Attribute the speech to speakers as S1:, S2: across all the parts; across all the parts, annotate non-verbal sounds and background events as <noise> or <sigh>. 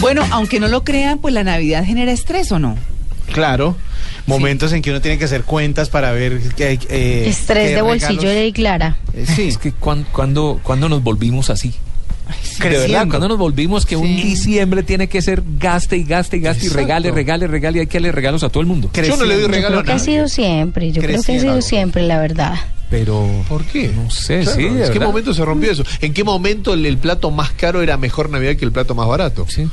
S1: Bueno, aunque no lo crean, pues la Navidad genera estrés o no.
S2: Claro, momentos en que uno tiene que hacer cuentas para ver que eh,
S3: Estrés
S2: qué
S3: de bolsillo
S2: regalos-
S3: de Clara.
S2: Eh, sí,
S4: Es que cuan- cuando, cuando nos volvimos así. De verdad,
S2: creciendo.
S4: cuando nos volvimos que un diciembre tiene que ser gaste y gaste y gaste y regale, regale, regale y hay que darle regalos a todo el mundo.
S2: Yo no le doy
S3: Yo
S2: regalo
S3: creo
S2: a
S3: que ha
S2: nadie.
S3: sido siempre, yo creo que ha
S2: Creciendo.
S3: sido siempre, la verdad.
S4: Pero.
S2: ¿Por qué?
S4: No sé,
S2: Claro,
S4: sí.
S2: ¿En qué momento se rompió eso? ¿En qué momento el, el plato más caro era mejor Navidad que el plato más barato?
S4: Sí.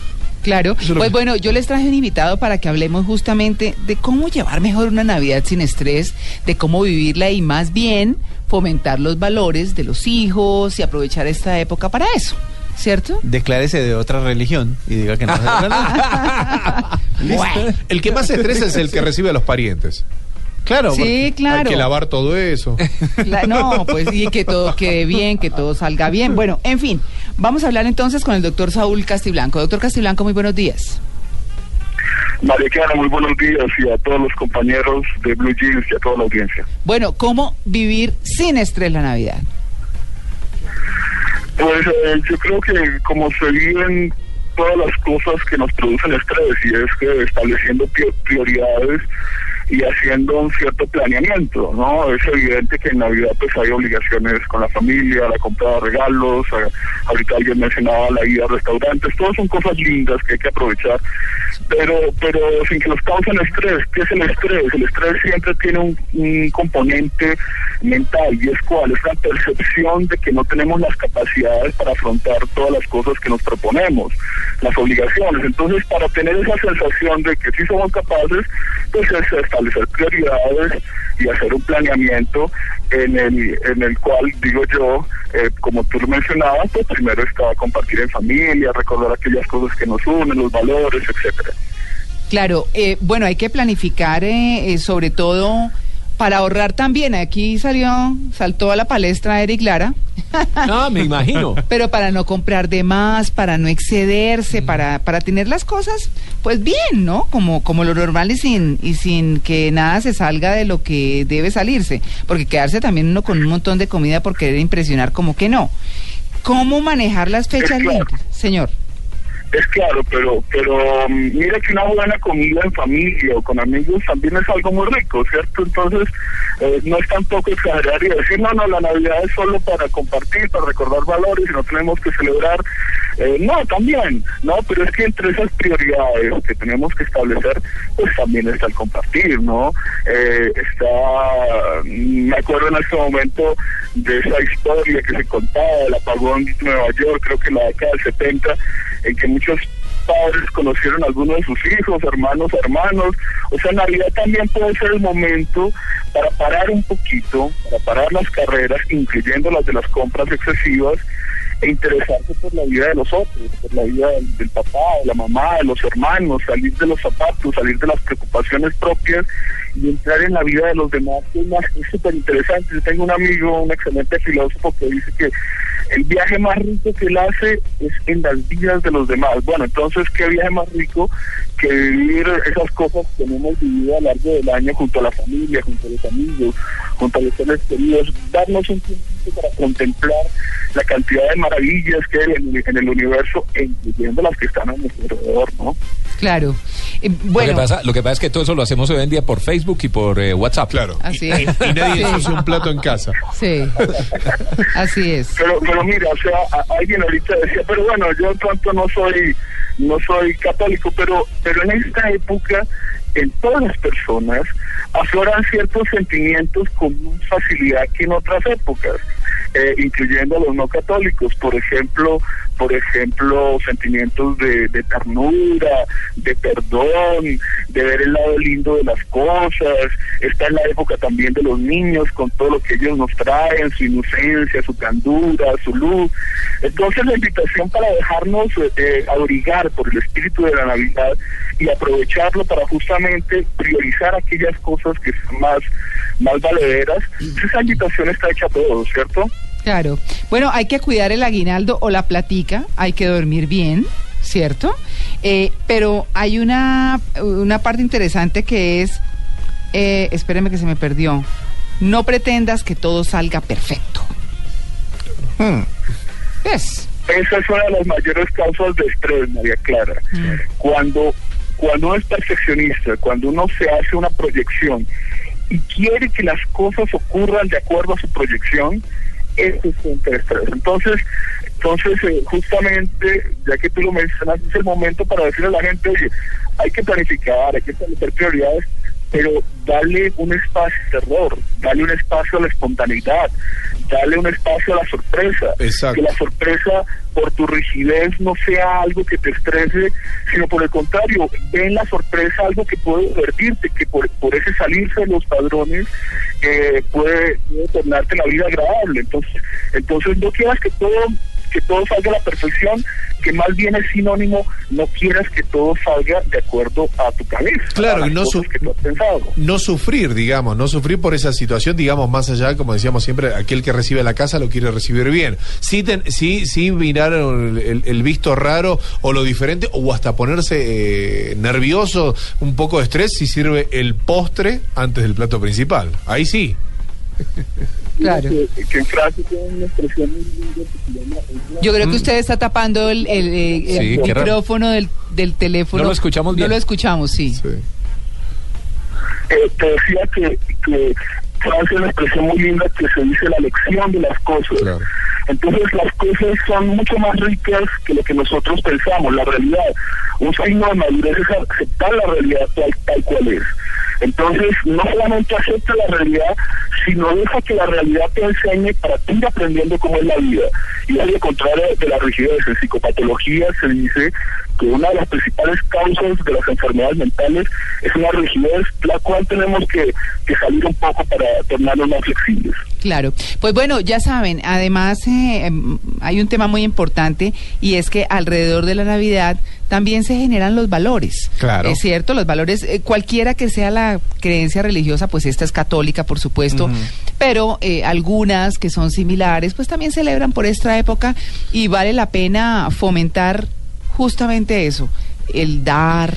S1: Claro. Pues bueno, yo les traje un invitado para que hablemos justamente de cómo llevar mejor una Navidad sin estrés, de cómo vivirla y más bien fomentar los valores de los hijos y aprovechar esta época para eso, ¿cierto?
S2: Declárese de otra religión y diga que no. <laughs>
S5: El que más se estresa es el que recibe a los parientes.
S2: Claro,
S1: Sí, claro.
S5: Hay que lavar todo eso. <laughs>
S1: La- no, pues y que todo quede bien, que todo salga bien. Bueno, en fin, vamos a hablar entonces con el doctor Saúl Castiblanco. Doctor Castiblanco, muy buenos días.
S6: María Clara, muy buenos días y a todos los compañeros de Blue Jeans y a toda la audiencia.
S1: Bueno, ¿cómo vivir sin estrés la Navidad?
S6: Pues eh, yo creo que como se viven todas las cosas que nos producen estrés y es que estableciendo pri- prioridades y haciendo un cierto planeamiento, ¿no? Es evidente que en Navidad pues hay obligaciones con la familia, la compra de regalos, a- ahorita alguien mencionaba la ida a restaurantes, todas son cosas lindas que hay que aprovechar, pero pero sin que nos causen estrés. ¿Qué es el estrés? El estrés siempre tiene un, un componente mental y es cuál, es la percepción de que no tenemos las capacidades para afrontar todas las cosas que nos proponemos, las obligaciones. Entonces, para tener esa sensación de que sí somos capaces, pues es establecer prioridades y hacer un planeamiento en el, en el cual, digo yo, eh, como tú lo mencionabas, pues primero está compartir en familia, recordar aquellas cosas que nos unen, los valores, etcétera.
S1: Claro, eh, bueno, hay que planificar eh, eh, sobre todo para ahorrar también. Aquí salió, saltó a la palestra Eric Lara, <laughs>
S4: Ah, me imagino.
S1: pero para no comprar de más, para no excederse, para, para tener las cosas, pues bien, ¿no? Como, como lo normal y sin, y sin que nada se salga de lo que debe salirse. Porque quedarse también uno con un montón de comida por querer impresionar, como que no. ¿Cómo manejar las fechas límites, señor?
S6: Es claro, pero pero mm, mira que una buena comida en familia o con amigos también es algo muy rico, ¿cierto? Entonces, eh, no es tampoco exagerar y decir, no, no, la Navidad es solo para compartir, para recordar valores y no tenemos que celebrar. Eh, no, también, no, pero es que entre esas prioridades que tenemos que establecer, pues también está el compartir, ¿no? Eh, está, mm, me acuerdo en este momento de esa historia que se contaba del apagón de Nueva York, creo que en la década del 70, en que muchos padres conocieron a algunos de sus hijos, hermanos, hermanos. O sea, Navidad también puede ser el momento para parar un poquito, para parar las carreras, incluyendo las de las compras excesivas, e interesarse por la vida de los otros, por la vida del, del papá, de la mamá, de los hermanos, salir de los zapatos, salir de las preocupaciones propias y entrar en la vida de los demás. es súper interesante. Yo tengo un amigo, un excelente filósofo, que dice que el viaje más rico que él hace es en las vidas de los demás. Bueno, entonces, ¿qué viaje más rico que vivir esas cosas que no hemos vivido a lo largo del año junto a la familia, junto a los amigos, junto a los seres queridos? Darnos un tiempo para contemplar la cantidad de maravillas que hay en, en el universo, incluyendo las que están a nuestro alrededor, ¿no?
S1: Claro. Eh,
S4: Lo,
S1: bueno,
S4: que pasa, lo que pasa es que todo eso lo hacemos hoy en día por Facebook y por eh, WhatsApp.
S5: Claro.
S1: Así es.
S5: Y nadie
S1: Sí.
S5: ensucia un plato en casa.
S1: Sí, así es.
S6: Pero, pero mira, o sea, alguien ahorita decía, pero bueno, yo tanto no soy, no soy católico, pero, pero en esta época en todas las personas afloran ciertos sentimientos con más facilidad que en otras épocas, eh, incluyendo a los no católicos, por ejemplo, por ejemplo, sentimientos de, de ternura, de perdón, de ver el lado lindo de las cosas. Está en la época también de los niños con todo lo que ellos nos traen, su inocencia, su candura, su luz. Entonces la invitación para dejarnos eh, abrigar por el espíritu de la Navidad y aprovecharlo para justamente priorizar aquellas cosas que son más, más valederas, esa invitación está hecha a todos, ¿cierto?
S1: Claro. Bueno, hay que cuidar el aguinaldo o la platica, hay que dormir bien, ¿cierto? Eh, pero hay una, una parte interesante que es, eh, espéreme que se me perdió, no pretendas que todo salga perfecto.
S6: Hmm.
S1: Es.
S6: Esa es una de las mayores causas de estrés, María Clara. Cuando, cuando uno es perfeccionista, cuando uno se hace una proyección y quiere que las cosas ocurran de acuerdo a su proyección, eso es de estrés. Entonces, entonces eh, justamente, ya que tú lo mencionas, es el momento para decirle a la gente, oye, hay que planificar, hay que establecer prioridades, pero dale un espacio de error, dale un espacio a la espontaneidad, dale un espacio a la sorpresa.
S5: Exacto.
S6: Que la sorpresa por tu rigidez no sea algo que te estrese, sino por el contrario, ve en la sorpresa algo que puede divertirte, que por, por ese salirse de los padrones eh, puede, puede tornarte la vida agradable. Entonces, entonces no quieras que todo que todo salga a la perfección, que más bien es sinónimo, no quieras que todo salga de acuerdo a tu cabeza.
S5: Claro,
S6: a
S5: y no,
S6: cosas
S5: su-
S6: que tú has pensado.
S5: no sufrir, digamos, no sufrir por esa situación, digamos, más allá, como decíamos siempre, aquel que recibe la casa lo quiere recibir bien. Sí, ten- sí, sí mirar el, el- el visto raro o lo diferente, o hasta ponerse eh, nervioso, un poco de estrés, si sirve el postre antes del plato principal. Ahí sí.
S1: Claro.
S6: Que, que en Francia tiene una expresión muy linda que se llama...
S1: Yo creo que usted está tapando el, el, eh, el
S4: Sí,
S1: micrófono del, del teléfono.
S4: No lo escuchamos bien.
S1: No lo escuchamos, sí.
S6: Eh, te decía que, que Francia es una expresión muy linda que se dice la lección de las cosas.
S5: Claro.
S6: Entonces las cosas son mucho más ricas que lo que nosotros pensamos, la realidad. Un signo de madurez es aceptar la realidad tal, tal cual es. Entonces, no solamente acepta la realidad, sino deja que la realidad te enseñe para ti aprendiendo cómo es la vida. Y al contrario de la rigidez, en psicopatología se dice que una de las principales causas de las enfermedades mentales es una rigidez, la cual tenemos que, que salir un poco para tornarnos más flexibles.
S1: Claro. Pues bueno, ya saben, además eh, em, hay un tema muy importante y es que alrededor de la Navidad también se generan los valores.
S5: Claro.
S1: Es cierto, los valores, eh, cualquiera que sea la creencia religiosa, pues esta es católica, por supuesto, pero eh, algunas que son similares, pues también celebran por esta época y vale la pena fomentar justamente eso, el dar,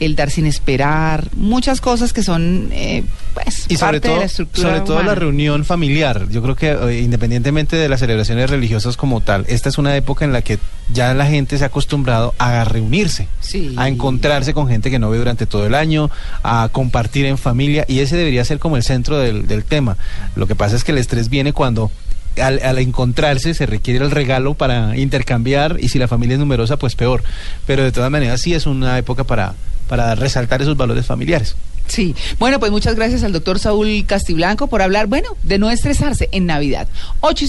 S1: el dar sin esperar, muchas cosas que son eh, pues
S2: Y sobre
S1: parte de
S2: todo,
S1: la estructura
S2: sobre todo la reunión familiar. Yo creo que eh, independientemente de las celebraciones religiosas como tal, esta es una época en la que ya la gente se ha acostumbrado a reunirse,
S1: Sí.
S2: a encontrarse con gente que no ve durante todo el año, a compartir en familia y ese debería ser como el centro del, del tema. Lo que pasa es que el estrés viene cuando al, al encontrarse se requiere el regalo para intercambiar y si la familia es numerosa pues peor. Pero de todas maneras sí es una época para, para resaltar esos valores familiares.
S1: Sí, bueno, pues muchas gracias al doctor Saúl Castiblanco por hablar, bueno, de no estresarse en Navidad. 8 y